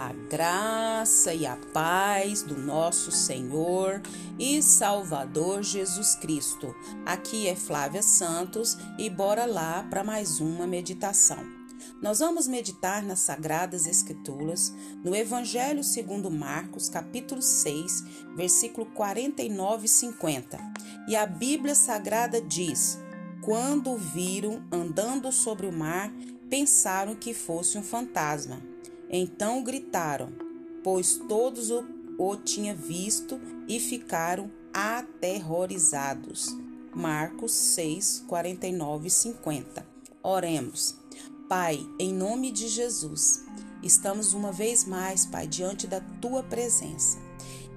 A graça e a paz do nosso Senhor e Salvador Jesus Cristo. Aqui é Flávia Santos e bora lá para mais uma meditação. Nós vamos meditar nas Sagradas Escrituras, no Evangelho segundo Marcos, capítulo 6, versículo 49 e 50. E a Bíblia Sagrada diz: Quando viram andando sobre o mar, pensaram que fosse um fantasma. Então gritaram, pois todos o, o tinham visto e ficaram aterrorizados. Marcos 6, 49 e 50. Oremos. Pai, em nome de Jesus, estamos uma vez mais, Pai, diante da tua presença.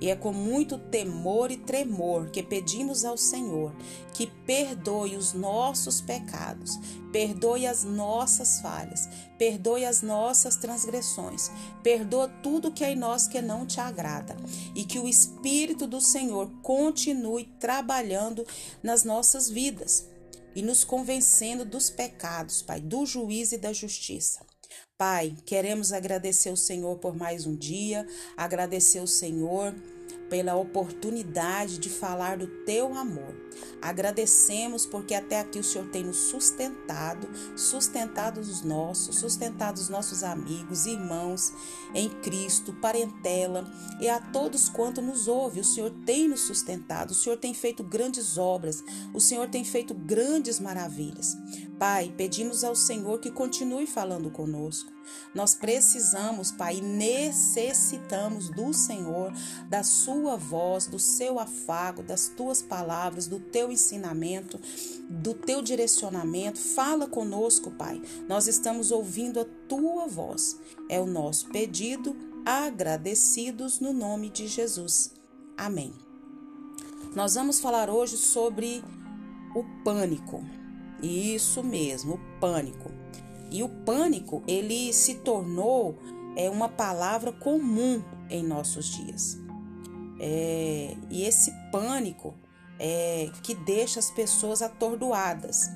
E é com muito temor e tremor que pedimos ao Senhor que perdoe os nossos pecados, perdoe as nossas falhas, perdoe as nossas transgressões, perdoa tudo que é em nós que não te agrada e que o Espírito do Senhor continue trabalhando nas nossas vidas e nos convencendo dos pecados, Pai, do juízo e da justiça. Pai, queremos agradecer o Senhor por mais um dia, agradecer o Senhor pela oportunidade de falar do teu amor. Agradecemos porque até aqui o Senhor tem nos sustentado, sustentado os nossos, sustentado os nossos amigos, irmãos em Cristo, parentela e a todos quanto nos ouve. O Senhor tem nos sustentado, o Senhor tem feito grandes obras, o Senhor tem feito grandes maravilhas. Pai, pedimos ao Senhor que continue falando conosco. Nós precisamos, Pai, necessitamos do Senhor, da Sua voz, do seu afago, das tuas palavras, do teu ensinamento, do teu direcionamento. Fala conosco, Pai. Nós estamos ouvindo a tua voz. É o nosso pedido, agradecidos no nome de Jesus. Amém. Nós vamos falar hoje sobre o pânico. Isso mesmo, o pânico. E o pânico, ele se tornou é, uma palavra comum em nossos dias. É, e esse pânico é que deixa as pessoas atordoadas.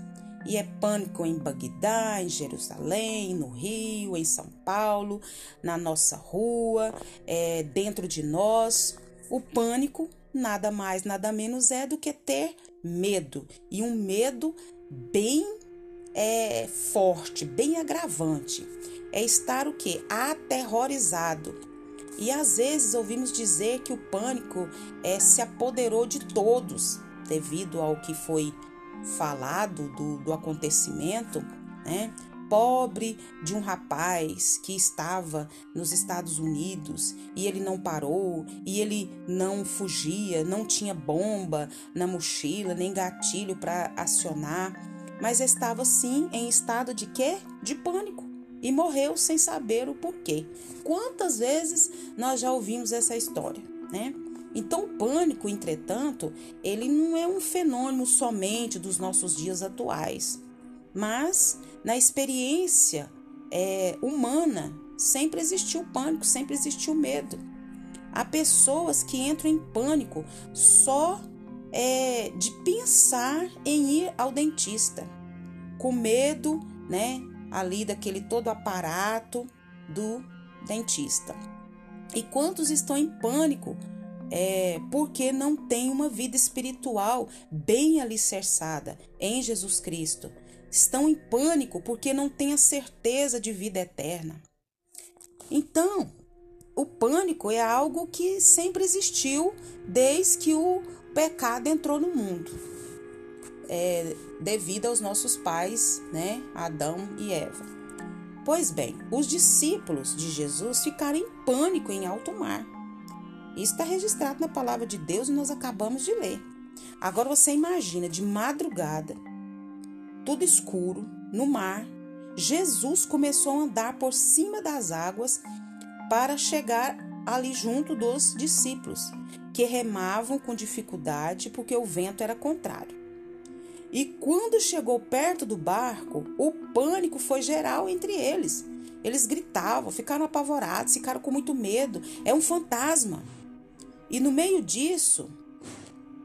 E é pânico em Bagdá, em Jerusalém, no Rio, em São Paulo, na nossa rua, é, dentro de nós. O pânico nada mais, nada menos é do que ter medo. E um medo bem é, forte, bem agravante. É estar o que? Aterrorizado. E às vezes ouvimos dizer que o pânico é, se apoderou de todos devido ao que foi falado do, do acontecimento, né? Pobre de um rapaz que estava nos Estados Unidos e ele não parou, e ele não fugia, não tinha bomba na mochila, nem gatilho para acionar mas estava sim em estado de quê? De pânico e morreu sem saber o porquê. Quantas vezes nós já ouvimos essa história, né? Então, o pânico, entretanto, ele não é um fenômeno somente dos nossos dias atuais, mas na experiência é, humana sempre existiu pânico, sempre existiu medo. Há pessoas que entram em pânico só é, de pensar em ir ao dentista, com medo, né, ali daquele todo aparato do dentista. E quantos estão em pânico é, porque não têm uma vida espiritual bem alicerçada em Jesus Cristo? Estão em pânico porque não têm a certeza de vida eterna. Então, o pânico é algo que sempre existiu desde que o pecado entrou no mundo, é, devido aos nossos pais, né, Adão e Eva. Pois bem, os discípulos de Jesus ficaram em pânico em alto mar. Isso está registrado na palavra de Deus e nós acabamos de ler. Agora você imagina de madrugada, tudo escuro, no mar, Jesus começou a andar por cima das águas para chegar ali junto dos discípulos que remavam com dificuldade porque o vento era contrário. E quando chegou perto do barco, o pânico foi geral entre eles. Eles gritavam, ficaram apavorados, ficaram com muito medo. É um fantasma. E no meio disso,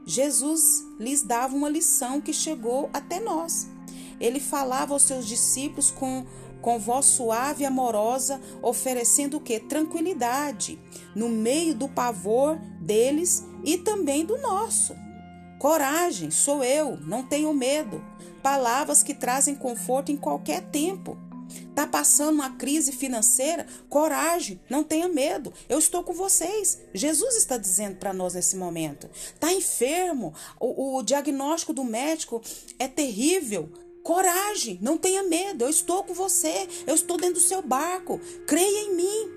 Jesus lhes dava uma lição que chegou até nós. Ele falava aos seus discípulos com com voz suave e amorosa, oferecendo o que? Tranquilidade, no meio do pavor deles e também do nosso. Coragem, sou eu, não tenho medo. Palavras que trazem conforto em qualquer tempo. Tá passando uma crise financeira? Coragem, não tenha medo. Eu estou com vocês. Jesus está dizendo para nós nesse momento. Tá enfermo? O, o diagnóstico do médico é terrível. Coragem, não tenha medo. Eu estou com você. Eu estou dentro do seu barco. Creia em mim.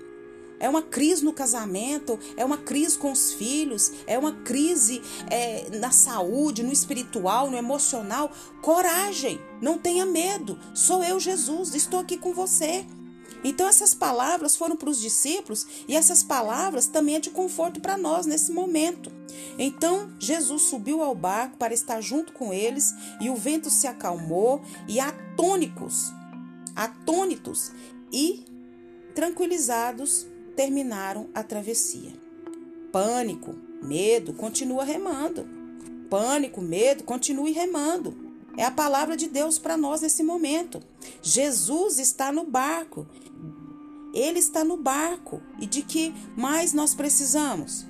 É uma crise no casamento, é uma crise com os filhos, é uma crise é, na saúde, no espiritual, no emocional. Coragem, não tenha medo. Sou eu, Jesus, estou aqui com você. Então, essas palavras foram para os discípulos e essas palavras também é de conforto para nós nesse momento. Então, Jesus subiu ao barco para estar junto com eles e o vento se acalmou e atônicos, atônitos e tranquilizados, terminaram a travessia. Pânico, medo, continua remando. Pânico, medo, continue remando. É a palavra de Deus para nós nesse momento. Jesus está no barco. Ele está no barco. E de que mais nós precisamos?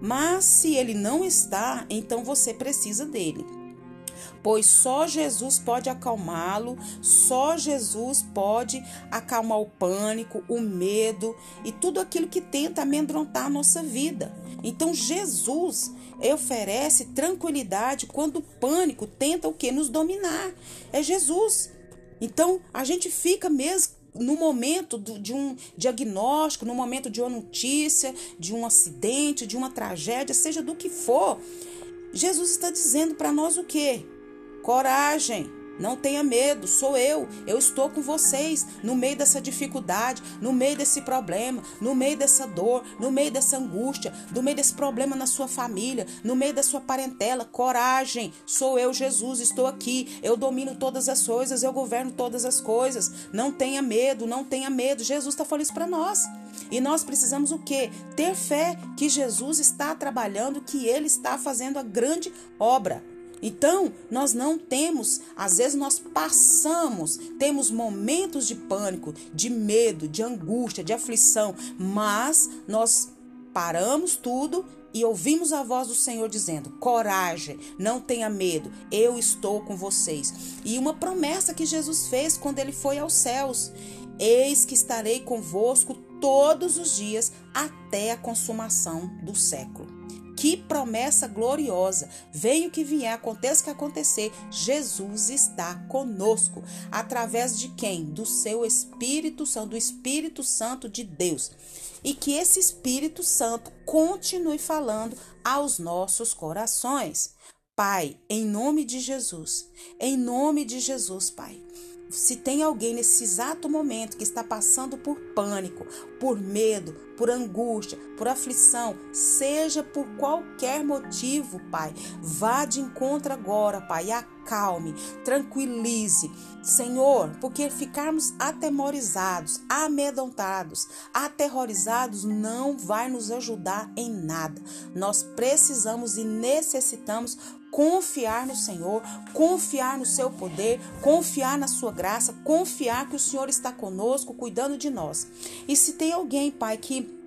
Mas se ele não está, então você precisa dele pois só Jesus pode acalmá-lo, só Jesus pode acalmar o pânico, o medo e tudo aquilo que tenta amedrontar a nossa vida. Então Jesus oferece tranquilidade quando o pânico tenta o que nos dominar. É Jesus. Então a gente fica mesmo no momento de um diagnóstico, no momento de uma notícia, de um acidente, de uma tragédia, seja do que for, Jesus está dizendo para nós o quê? Coragem, não tenha medo, sou eu. Eu estou com vocês no meio dessa dificuldade, no meio desse problema, no meio dessa dor, no meio dessa angústia, no meio desse problema na sua família, no meio da sua parentela. Coragem, sou eu, Jesus, estou aqui. Eu domino todas as coisas, eu governo todas as coisas. Não tenha medo, não tenha medo. Jesus está falando isso para nós. E nós precisamos o quê? Ter fé que Jesus está trabalhando, que ele está fazendo a grande obra. Então, nós não temos, às vezes nós passamos, temos momentos de pânico, de medo, de angústia, de aflição, mas nós paramos tudo e ouvimos a voz do Senhor dizendo: Coragem, não tenha medo, eu estou com vocês. E uma promessa que Jesus fez quando ele foi aos céus: Eis que estarei convosco todos os dias até a consumação do século. Que promessa gloriosa! Venha o que vier, aconteça o que acontecer, Jesus está conosco. Através de quem? Do seu Espírito Santo, do Espírito Santo de Deus. E que esse Espírito Santo continue falando aos nossos corações. Pai, em nome de Jesus, em nome de Jesus, Pai se tem alguém nesse exato momento que está passando por pânico, por medo, por angústia, por aflição, seja por qualquer motivo, Pai, vá de encontro agora, Pai, acalme, tranquilize, Senhor, porque ficarmos atemorizados, amedrontados, aterrorizados não vai nos ajudar em nada. Nós precisamos e necessitamos confiar no Senhor, confiar no seu poder, confiar na sua graça, confiar que o Senhor está conosco, cuidando de nós. E se tem alguém, Pai, que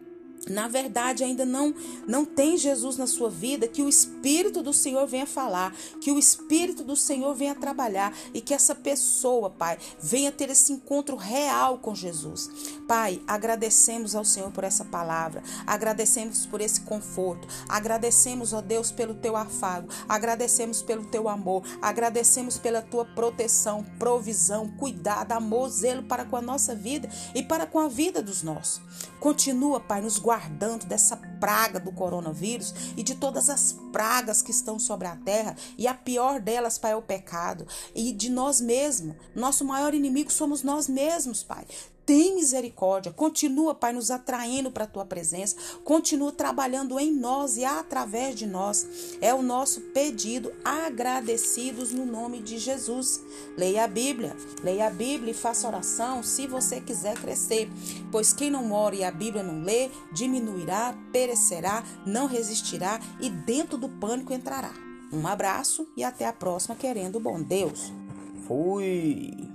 na verdade ainda não não tem Jesus na sua vida, que o espírito do Senhor venha falar, que o espírito do Senhor venha trabalhar e que essa pessoa, Pai, venha ter esse encontro real com Jesus. Pai, agradecemos ao Senhor por essa palavra, agradecemos por esse conforto, agradecemos, ó Deus, pelo teu afago, agradecemos pelo teu amor, agradecemos pela tua proteção, provisão, cuidado, amor, zelo para com a nossa vida e para com a vida dos nossos. Continua, Pai, nos guardando dessa praga do coronavírus e de todas as pragas que estão sobre a terra. E a pior delas, Pai, é o pecado. E de nós mesmos. Nosso maior inimigo somos nós mesmos, Pai tem misericórdia, continua, Pai, nos atraindo para a tua presença, continua trabalhando em nós e através de nós. É o nosso pedido, agradecidos no nome de Jesus. Leia a Bíblia, leia a Bíblia e faça oração se você quiser crescer, pois quem não mora e a Bíblia não lê, diminuirá, perecerá, não resistirá e dentro do pânico entrará. Um abraço e até a próxima, querendo bom Deus. Fui!